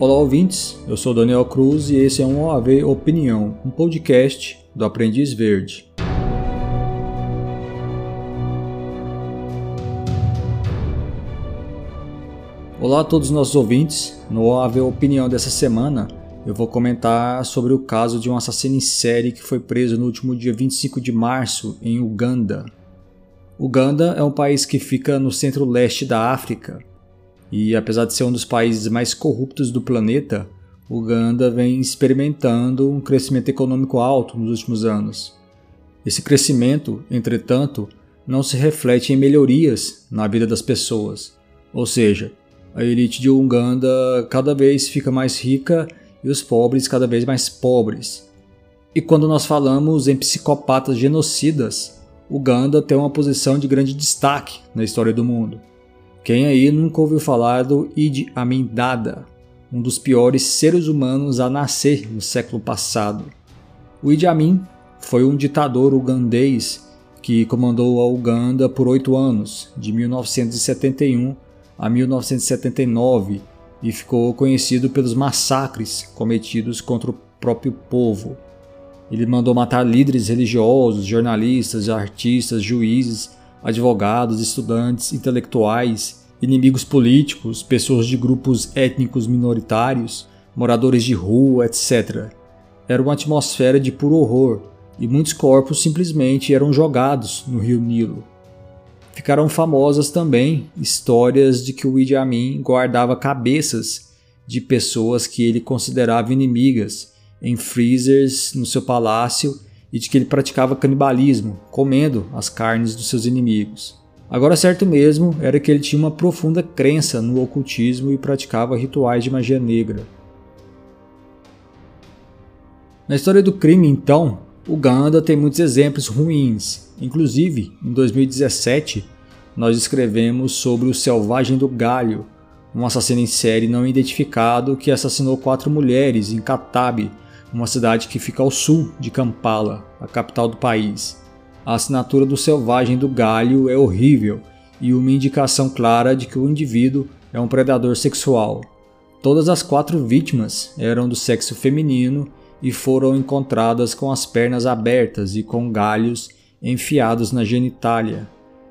Olá ouvintes, eu sou Daniel Cruz e esse é um OAV Opinião, um podcast do Aprendiz Verde. Olá a todos os nossos ouvintes, no OAV Opinião dessa semana eu vou comentar sobre o caso de um assassino em série que foi preso no último dia 25 de março em Uganda. Uganda é um país que fica no centro-leste da África e apesar de ser um dos países mais corruptos do planeta, Uganda vem experimentando um crescimento econômico alto nos últimos anos. Esse crescimento, entretanto, não se reflete em melhorias na vida das pessoas. Ou seja, a elite de Uganda cada vez fica mais rica e os pobres cada vez mais pobres. E quando nós falamos em psicopatas genocidas, Uganda tem uma posição de grande destaque na história do mundo. Quem aí nunca ouviu falar do Idi Amin Dada, um dos piores seres humanos a nascer no século passado? O Idi Amin foi um ditador ugandês que comandou a Uganda por oito anos, de 1971 a 1979, e ficou conhecido pelos massacres cometidos contra o próprio povo. Ele mandou matar líderes religiosos, jornalistas, artistas, juízes, advogados, estudantes, intelectuais inimigos políticos, pessoas de grupos étnicos minoritários, moradores de rua, etc. Era uma atmosfera de puro horror e muitos corpos simplesmente eram jogados no rio Nilo. Ficaram famosas também histórias de que o Idi Amin guardava cabeças de pessoas que ele considerava inimigas em freezers no seu palácio e de que ele praticava canibalismo, comendo as carnes dos seus inimigos. Agora, certo mesmo era que ele tinha uma profunda crença no ocultismo e praticava rituais de magia negra. Na história do crime, então, Uganda tem muitos exemplos ruins. Inclusive, em 2017, nós escrevemos sobre o Selvagem do Galho, um assassino em série não identificado que assassinou quatro mulheres em Katabi, uma cidade que fica ao sul de Kampala, a capital do país. A assinatura do selvagem do galho é horrível e uma indicação clara de que o indivíduo é um predador sexual. Todas as quatro vítimas eram do sexo feminino e foram encontradas com as pernas abertas e com galhos enfiados na genitália.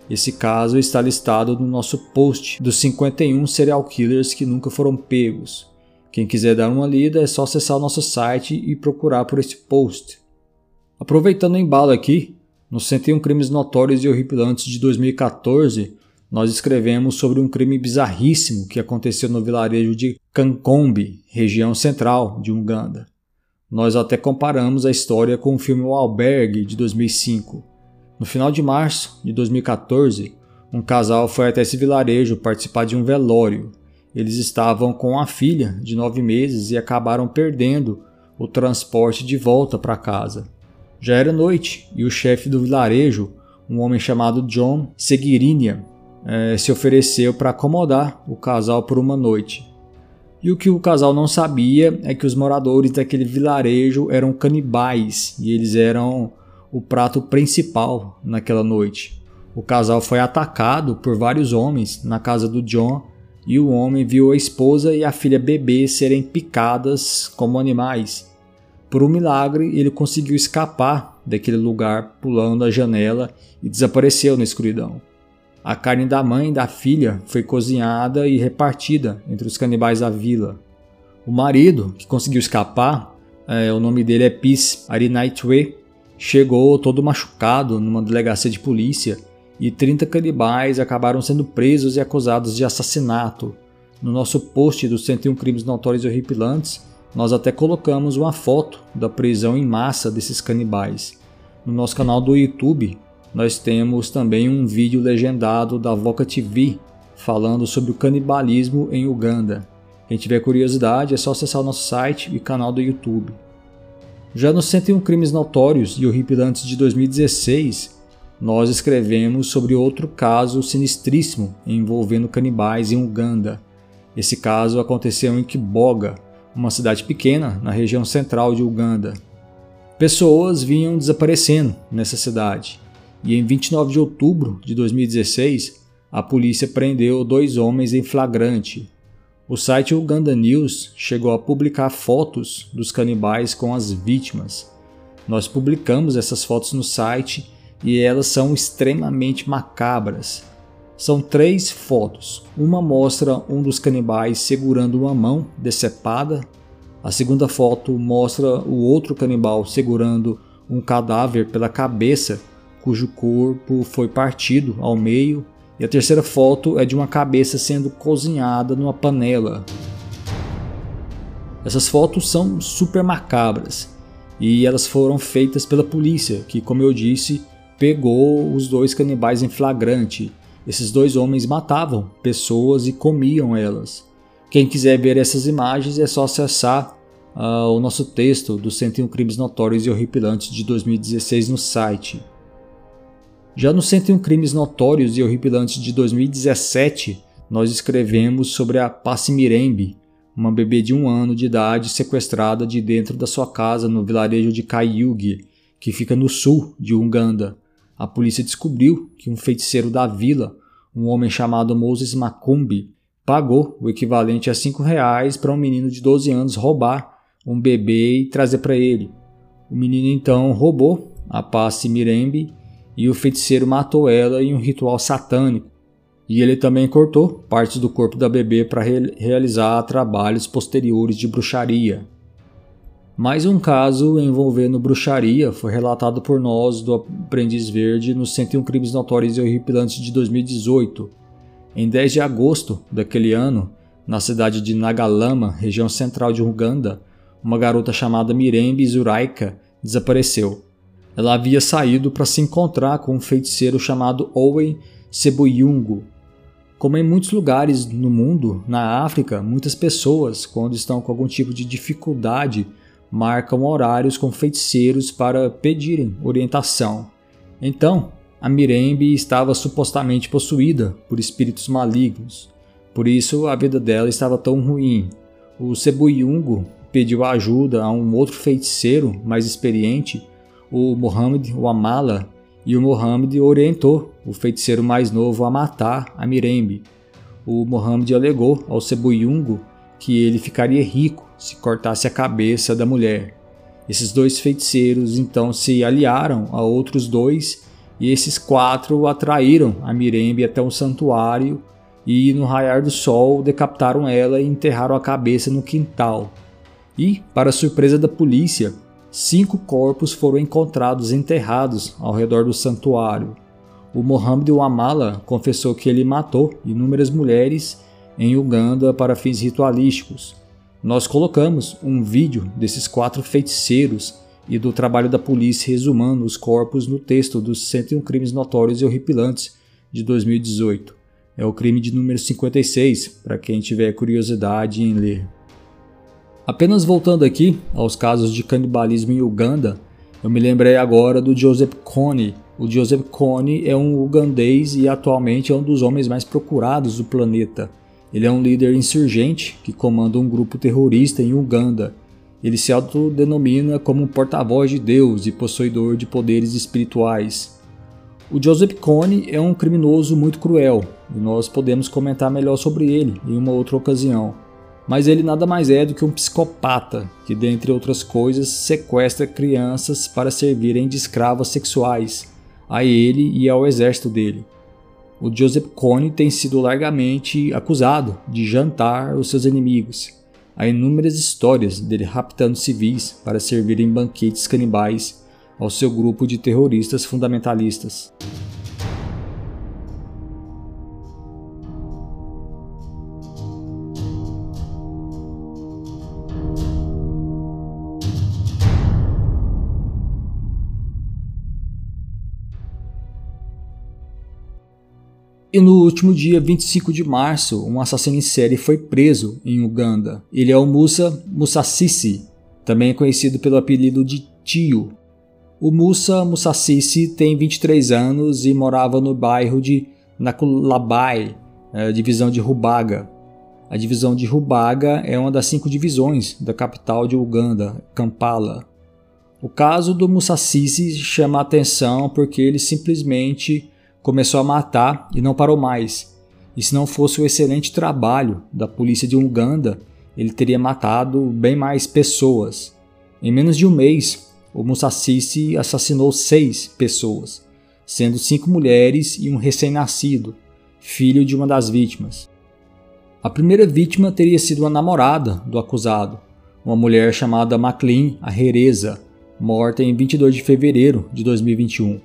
Esse caso está listado no nosso post dos 51 serial killers que nunca foram pegos. Quem quiser dar uma lida é só acessar o nosso site e procurar por esse post. Aproveitando o embalo aqui, no 101 Crimes Notórios e Horripilantes de 2014, nós escrevemos sobre um crime bizarríssimo que aconteceu no vilarejo de Kankombe, região central de Uganda. Nós até comparamos a história com o filme O Albergue de 2005. No final de março de 2014, um casal foi até esse vilarejo participar de um velório. Eles estavam com a filha de nove meses e acabaram perdendo o transporte de volta para casa. Já era noite e o chefe do vilarejo, um homem chamado John Seguirinia, eh, se ofereceu para acomodar o casal por uma noite. E o que o casal não sabia é que os moradores daquele vilarejo eram canibais e eles eram o prato principal naquela noite. O casal foi atacado por vários homens na casa do John e o homem viu a esposa e a filha bebê serem picadas como animais. Por um milagre, ele conseguiu escapar daquele lugar pulando a janela e desapareceu na escuridão. A carne da mãe e da filha foi cozinhada e repartida entre os canibais da vila. O marido, que conseguiu escapar, é, o nome dele é Peace Arinaitwe, chegou todo machucado numa delegacia de polícia e 30 canibais acabaram sendo presos e acusados de assassinato. No nosso post dos 101 crimes notórios e horripilantes, nós até colocamos uma foto da prisão em massa desses canibais. No nosso canal do YouTube, nós temos também um vídeo legendado da Voca TV falando sobre o canibalismo em Uganda. Quem tiver curiosidade é só acessar o nosso site e canal do YouTube. Já nos 101 Crimes Notórios e Horripilantes de 2016, nós escrevemos sobre outro caso sinistríssimo envolvendo canibais em Uganda. Esse caso aconteceu em Kiboga, uma cidade pequena na região central de Uganda. Pessoas vinham desaparecendo nessa cidade, e em 29 de outubro de 2016, a polícia prendeu dois homens em flagrante. O site Uganda News chegou a publicar fotos dos canibais com as vítimas. Nós publicamos essas fotos no site e elas são extremamente macabras. São três fotos. Uma mostra um dos canibais segurando uma mão decepada. A segunda foto mostra o outro canibal segurando um cadáver pela cabeça, cujo corpo foi partido ao meio. E a terceira foto é de uma cabeça sendo cozinhada numa panela. Essas fotos são super macabras e elas foram feitas pela polícia, que, como eu disse, pegou os dois canibais em flagrante esses dois homens matavam pessoas e comiam elas. Quem quiser ver essas imagens é só acessar uh, o nosso texto dos 101 Crimes Notórios e Horripilantes de 2016 no site. Já no 101 Crimes Notórios e Horripilantes de 2017, nós escrevemos sobre a Passi Mirembe, uma bebê de um ano de idade sequestrada de dentro da sua casa no vilarejo de Kayugi, que fica no sul de Uganda a polícia descobriu que um feiticeiro da vila, um homem chamado Moses Macumbi, pagou o equivalente a cinco reais para um menino de 12 anos roubar um bebê e trazer para ele. O menino então roubou a passe Mirembe e o feiticeiro matou ela em um ritual satânico. E ele também cortou partes do corpo da bebê para re realizar trabalhos posteriores de bruxaria. Mais um caso envolvendo bruxaria foi relatado por nós do Aprendiz Verde nos 101 Crimes Notórios e Horripilantes de 2018. Em 10 de agosto daquele ano, na cidade de Nagalama, região central de Uganda, uma garota chamada Mirembe Zuraika desapareceu. Ela havia saído para se encontrar com um feiticeiro chamado Owen Sebuyungu. Como em muitos lugares no mundo, na África, muitas pessoas, quando estão com algum tipo de dificuldade marcam horários com feiticeiros para pedirem orientação. Então, a Mirembe estava supostamente possuída por espíritos malignos. Por isso, a vida dela estava tão ruim. O Sebuyungo pediu ajuda a um outro feiticeiro mais experiente, o Mohammed Wamala, e o Mohammed orientou o feiticeiro mais novo a matar a Mirembe. O Mohammed alegou ao Sebuyungo que ele ficaria rico se cortasse a cabeça da mulher. Esses dois feiticeiros então se aliaram a outros dois e esses quatro atraíram a Mirembe até um santuário e no raiar do sol decapitaram ela e enterraram a cabeça no quintal. E, para surpresa da polícia, cinco corpos foram encontrados enterrados ao redor do santuário. O Mohammed Wamala confessou que ele matou inúmeras mulheres em Uganda para fins ritualísticos. Nós colocamos um vídeo desses quatro feiticeiros e do trabalho da polícia resumando os corpos no texto dos 101 crimes notórios e horripilantes de 2018. É o crime de número 56, para quem tiver curiosidade em ler. Apenas voltando aqui aos casos de canibalismo em Uganda, eu me lembrei agora do Joseph Kony. O Joseph Kony é um ugandês e atualmente é um dos homens mais procurados do planeta. Ele é um líder insurgente que comanda um grupo terrorista em Uganda. Ele se autodenomina como um porta-voz de Deus e possuidor de poderes espirituais. O Joseph Kony é um criminoso muito cruel e nós podemos comentar melhor sobre ele em uma outra ocasião. Mas ele nada mais é do que um psicopata que, dentre outras coisas, sequestra crianças para servirem de escravas sexuais a ele e ao exército dele o Joseph Kony tem sido largamente acusado de jantar os seus inimigos. Há inúmeras histórias dele raptando civis para servir em banquetes canibais ao seu grupo de terroristas fundamentalistas. E no último dia 25 de março, um assassino em série foi preso em Uganda. Ele é o Musa Musasisi, também conhecido pelo apelido de Tio. O Musa Musasisi tem 23 anos e morava no bairro de Nakulabai, é, divisão de Rubaga. A divisão de Rubaga é uma das cinco divisões da capital de Uganda, Kampala. O caso do Musasisi chama a atenção porque ele simplesmente começou a matar e não parou mais. e se não fosse o excelente trabalho da polícia de Uganda, ele teria matado bem mais pessoas. Em menos de um mês, o Musasisi assassinou seis pessoas, sendo cinco mulheres e um recém-nascido, filho de uma das vítimas. A primeira vítima teria sido a namorada do acusado, uma mulher chamada Maclean Arrereza, morta em 22 de fevereiro de 2021.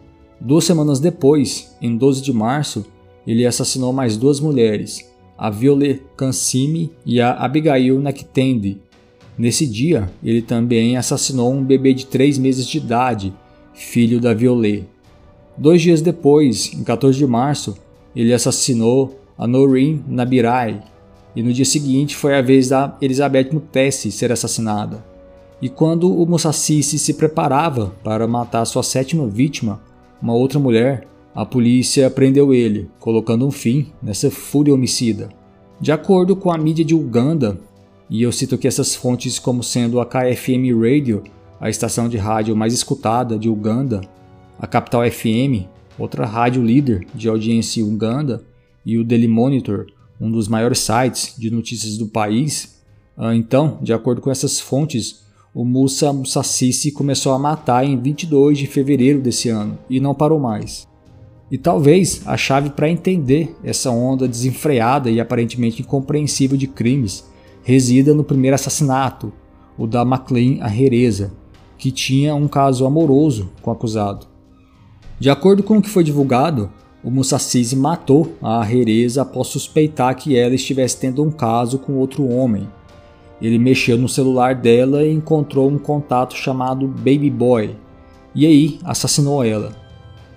Duas semanas depois, em 12 de março, ele assassinou mais duas mulheres, a Violet Kansimi e a Abigail Naktendi. Nesse dia, ele também assassinou um bebê de 3 meses de idade, filho da Violet. Dois dias depois, em 14 de março, ele assassinou a Noreen Nabirai, e no dia seguinte foi a vez da Elizabeth Mutesi ser assassinada. E quando o Musassisi se preparava para matar sua sétima vítima, uma outra mulher, a polícia prendeu ele, colocando um fim nessa fúria homicida. De acordo com a mídia de Uganda, e eu cito aqui essas fontes como sendo a KFM Radio, a estação de rádio mais escutada de Uganda, a Capital FM, outra rádio líder de audiência em Uganda, e o Daily Monitor, um dos maiores sites de notícias do país. Ah, então, de acordo com essas fontes, o Musa Musassisi começou a matar em 22 de fevereiro desse ano e não parou mais. E talvez a chave para entender essa onda desenfreada e aparentemente incompreensível de crimes resida no primeiro assassinato, o da McLean Arrereza, que tinha um caso amoroso com o acusado. De acordo com o que foi divulgado, o Musassisi matou a Arrereza após suspeitar que ela estivesse tendo um caso com outro homem. Ele mexeu no celular dela e encontrou um contato chamado Baby Boy, e aí assassinou ela.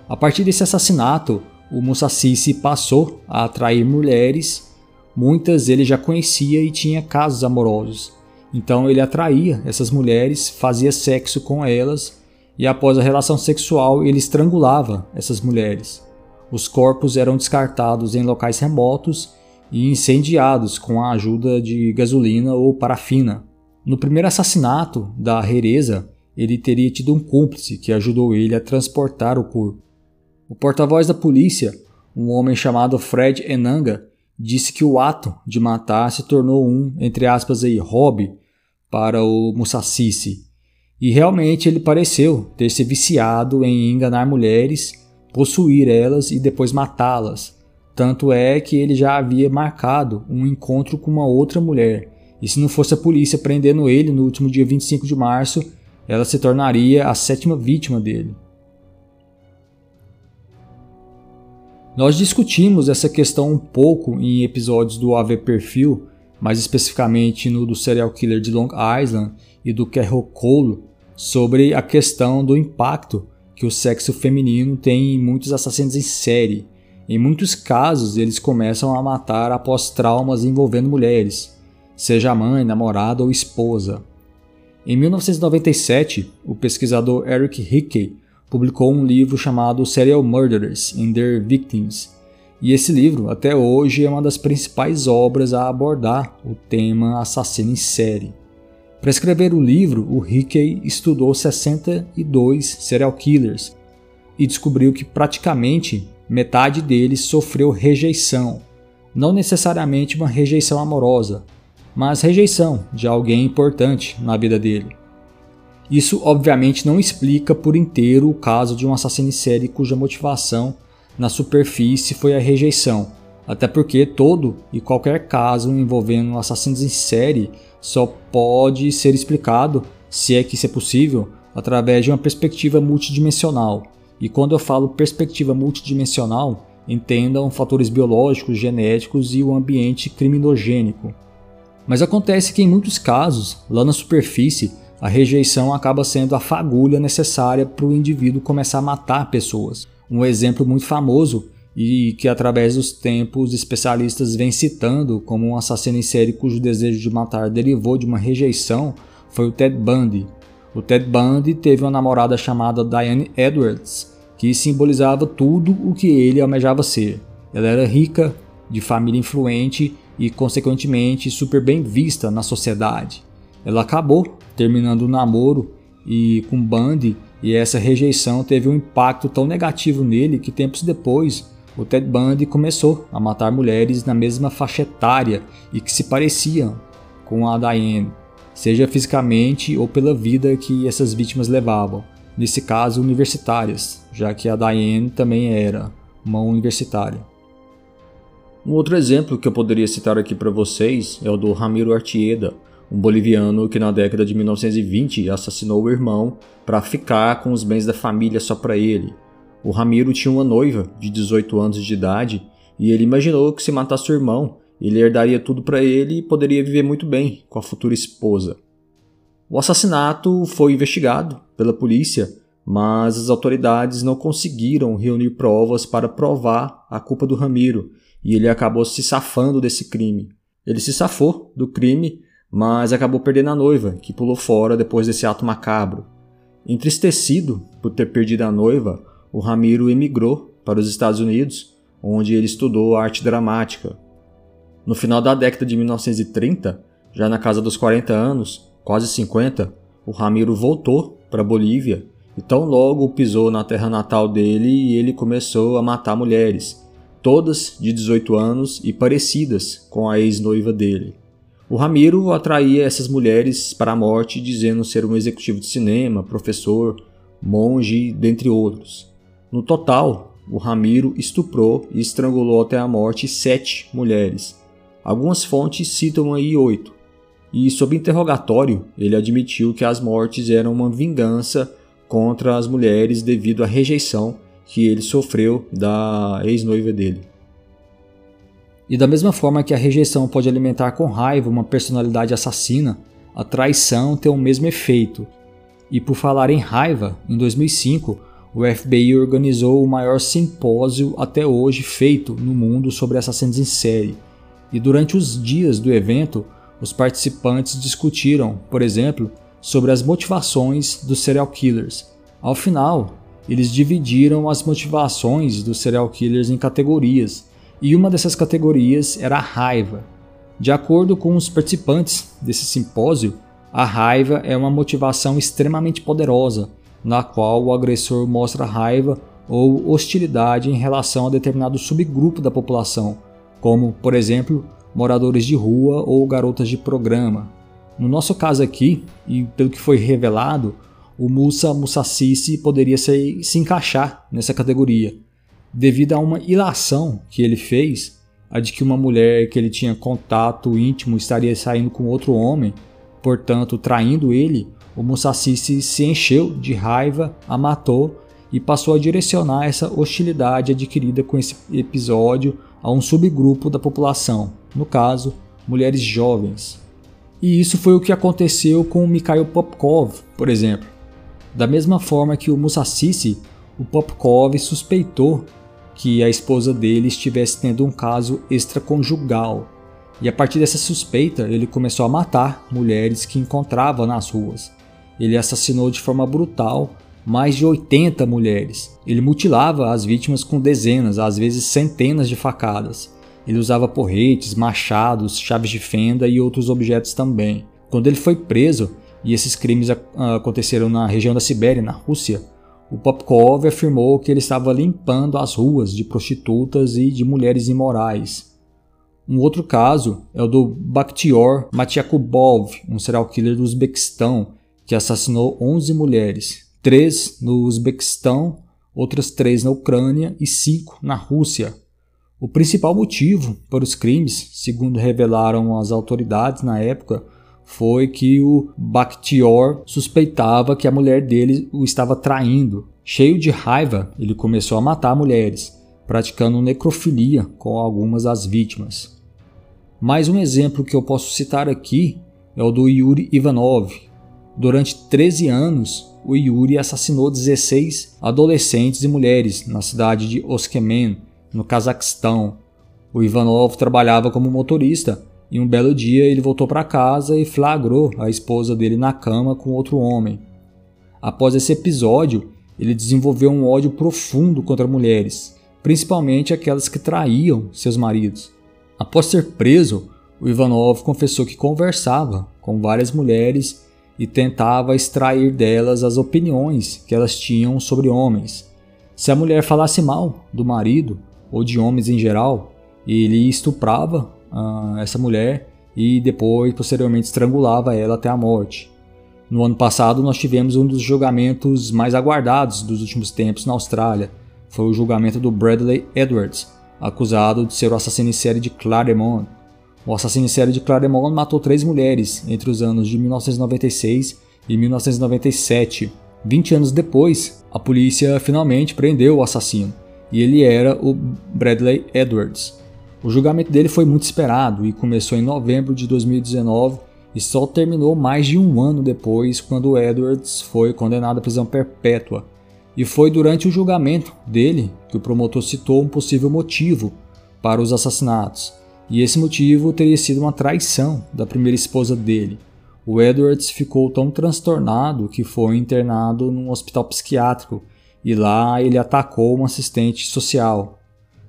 A partir desse assassinato, o Musassisi passou a atrair mulheres, muitas ele já conhecia e tinha casos amorosos. Então ele atraía essas mulheres, fazia sexo com elas e após a relação sexual ele estrangulava essas mulheres. Os corpos eram descartados em locais remotos e incendiados com a ajuda de gasolina ou parafina. No primeiro assassinato da Rereza, ele teria tido um cúmplice que ajudou ele a transportar o corpo. O porta-voz da polícia, um homem chamado Fred Enanga, disse que o ato de matar se tornou um, entre aspas, aí, hobby para o Musassisi. E realmente ele pareceu ter se viciado em enganar mulheres, possuir elas e depois matá-las. Tanto é que ele já havia marcado um encontro com uma outra mulher. E se não fosse a polícia prendendo ele no último dia 25 de março, ela se tornaria a sétima vítima dele. Nós discutimos essa questão um pouco em episódios do AV Perfil, mais especificamente no do serial killer de Long Island e do Carol Cole, sobre a questão do impacto que o sexo feminino tem em muitos assassinos em série. Em muitos casos, eles começam a matar após traumas envolvendo mulheres, seja mãe, namorada ou esposa. Em 1997, o pesquisador Eric Hickey publicou um livro chamado Serial Murderers and Their Victims, e esse livro, até hoje, é uma das principais obras a abordar o tema assassino em série. Para escrever o livro, o Hickey estudou 62 serial killers e descobriu que praticamente metade deles sofreu rejeição, não necessariamente uma rejeição amorosa, mas rejeição de alguém importante na vida dele. Isso obviamente não explica por inteiro o caso de um assassino em série cuja motivação na superfície foi a rejeição, até porque todo e qualquer caso envolvendo assassinos em série só pode ser explicado, se é que isso é possível, através de uma perspectiva multidimensional. E quando eu falo perspectiva multidimensional, entendam fatores biológicos, genéticos e o ambiente criminogênico. Mas acontece que em muitos casos, lá na superfície, a rejeição acaba sendo a fagulha necessária para o indivíduo começar a matar pessoas. Um exemplo muito famoso e que através dos tempos especialistas vêm citando como um assassino em série cujo desejo de matar derivou de uma rejeição foi o Ted Bundy. O Ted Bundy teve uma namorada chamada Diane Edwards, que simbolizava tudo o que ele almejava ser. Ela era rica, de família influente e, consequentemente, super bem vista na sociedade. Ela acabou terminando o namoro e com Bundy e essa rejeição teve um impacto tão negativo nele que tempos depois o Ted Bundy começou a matar mulheres na mesma faixa etária e que se pareciam com a Diane, seja fisicamente ou pela vida que essas vítimas levavam, nesse caso universitárias, já que a Diane também era uma universitária. Um outro exemplo que eu poderia citar aqui para vocês é o do Ramiro Artieda, um boliviano que na década de 1920 assassinou o irmão para ficar com os bens da família só para ele. O Ramiro tinha uma noiva de 18 anos de idade e ele imaginou que se matasse o irmão, ele herdaria tudo para ele e poderia viver muito bem com a futura esposa. O assassinato foi investigado pela polícia, mas as autoridades não conseguiram reunir provas para provar a culpa do Ramiro e ele acabou se safando desse crime. Ele se safou do crime, mas acabou perdendo a noiva, que pulou fora depois desse ato macabro. Entristecido por ter perdido a noiva, o Ramiro emigrou para os Estados Unidos, onde ele estudou arte dramática. No final da década de 1930, já na casa dos 40 anos, quase 50, o Ramiro voltou para Bolívia e tão logo pisou na terra natal dele e ele começou a matar mulheres, todas de 18 anos e parecidas com a ex-noiva dele. O Ramiro atraía essas mulheres para a morte dizendo ser um executivo de cinema, professor, monge, dentre outros. No total, o Ramiro estuprou e estrangulou até a morte sete mulheres. Algumas fontes citam aí oito. E sob interrogatório, ele admitiu que as mortes eram uma vingança contra as mulheres devido à rejeição que ele sofreu da ex-noiva dele. E da mesma forma que a rejeição pode alimentar com raiva uma personalidade assassina, a traição tem o mesmo efeito. E por falar em raiva, em 2005, o FBI organizou o maior simpósio até hoje feito no mundo sobre assassinos em série. E durante os dias do evento, os participantes discutiram, por exemplo, sobre as motivações dos serial killers. Ao final, eles dividiram as motivações dos serial killers em categorias e uma dessas categorias era a raiva. De acordo com os participantes desse simpósio, a raiva é uma motivação extremamente poderosa, na qual o agressor mostra raiva ou hostilidade em relação a determinado subgrupo da população, como, por exemplo, moradores de rua ou garotas de programa. No nosso caso aqui, e pelo que foi revelado, o Musa Musassisi poderia se, se encaixar nessa categoria, devido a uma ilação que ele fez, a de que uma mulher que ele tinha contato íntimo estaria saindo com outro homem, portanto traindo ele, o Musashi se encheu de raiva, a matou e passou a direcionar essa hostilidade adquirida com esse episódio a um subgrupo da população, no caso, mulheres jovens. E isso foi o que aconteceu com o Mikhail Popkov, por exemplo. Da mesma forma que o Musashi, o Popkov suspeitou que a esposa dele estivesse tendo um caso extraconjugal. E a partir dessa suspeita, ele começou a matar mulheres que encontrava nas ruas. Ele assassinou de forma brutal mais de 80 mulheres. Ele mutilava as vítimas com dezenas, às vezes centenas de facadas. Ele usava porretes, machados, chaves de fenda e outros objetos também. Quando ele foi preso, e esses crimes aconteceram na região da Sibéria, na Rússia, o Popkov afirmou que ele estava limpando as ruas de prostitutas e de mulheres imorais. Um outro caso é o do Bakhtior Matyakubov, um serial killer do Uzbequistão, que assassinou 11 mulheres, 3 no Uzbequistão, outras 3 na Ucrânia e 5 na Rússia. O principal motivo para os crimes, segundo revelaram as autoridades na época, foi que o Bakhtior suspeitava que a mulher dele o estava traindo. Cheio de raiva, ele começou a matar mulheres, praticando necrofilia com algumas das vítimas. Mais um exemplo que eu posso citar aqui é o do Yuri Ivanov. Durante 13 anos, o Yuri assassinou 16 adolescentes e mulheres na cidade de Oskemen, no Cazaquistão. O Ivanov trabalhava como motorista e um belo dia ele voltou para casa e flagrou a esposa dele na cama com outro homem. Após esse episódio, ele desenvolveu um ódio profundo contra mulheres, principalmente aquelas que traíam seus maridos. Após ser preso, o Ivanov confessou que conversava com várias mulheres e tentava extrair delas as opiniões que elas tinham sobre homens. Se a mulher falasse mal do marido, ou de homens em geral, ele estuprava uh, essa mulher e depois, posteriormente, estrangulava ela até a morte. No ano passado, nós tivemos um dos julgamentos mais aguardados dos últimos tempos na Austrália. Foi o julgamento do Bradley Edwards, acusado de ser o assassino em série de Claremont. O assassino em série de Claremont matou três mulheres entre os anos de 1996 e 1997. 20 anos depois, a polícia finalmente prendeu o assassino, e ele era o Bradley Edwards. O julgamento dele foi muito esperado e começou em novembro de 2019 e só terminou mais de um ano depois, quando Edwards foi condenado à prisão perpétua. E foi durante o julgamento dele que o promotor citou um possível motivo para os assassinatos, e esse motivo teria sido uma traição da primeira esposa dele. O Edwards ficou tão transtornado que foi internado num hospital psiquiátrico e lá ele atacou um assistente social.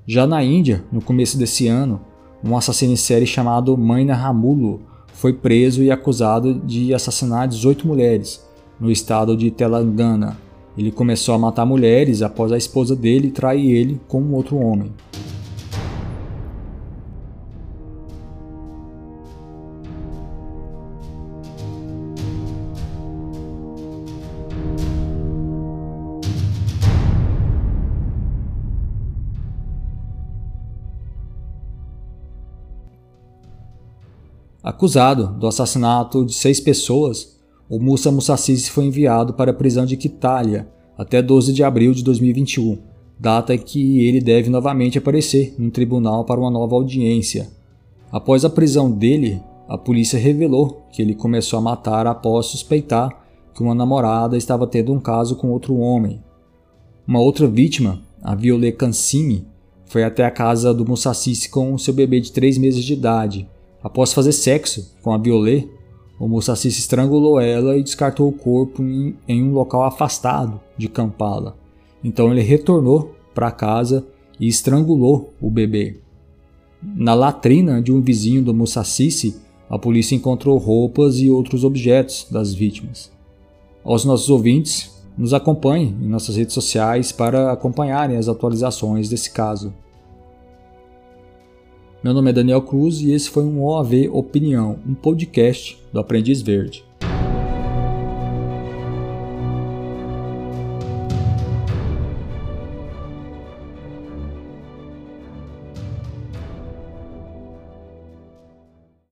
Já na Índia, no começo desse ano, um assassino em série chamado Maina Ramulo foi preso e acusado de assassinar 18 mulheres no estado de Telangana. Ele começou a matar mulheres após a esposa dele trair ele com um outro homem. Acusado do assassinato de seis pessoas, o Musa Musassisi foi enviado para a prisão de Quitalia até 12 de abril de 2021, data em que ele deve novamente aparecer no tribunal para uma nova audiência. Após a prisão dele, a polícia revelou que ele começou a matar após suspeitar que uma namorada estava tendo um caso com outro homem. Uma outra vítima, a Violet Cancini, foi até a casa do Musassisi com seu bebê de 3 meses de idade Após fazer sexo com a Violet, o Musashi estrangulou ela e descartou o corpo em, em um local afastado de Kampala. Então ele retornou para casa e estrangulou o bebê. Na latrina de um vizinho do Musashi, a polícia encontrou roupas e outros objetos das vítimas. Aos nossos ouvintes, nos acompanhem em nossas redes sociais para acompanharem as atualizações desse caso. Meu nome é Daniel Cruz e esse foi um OAV Opinião, um podcast do Aprendiz Verde.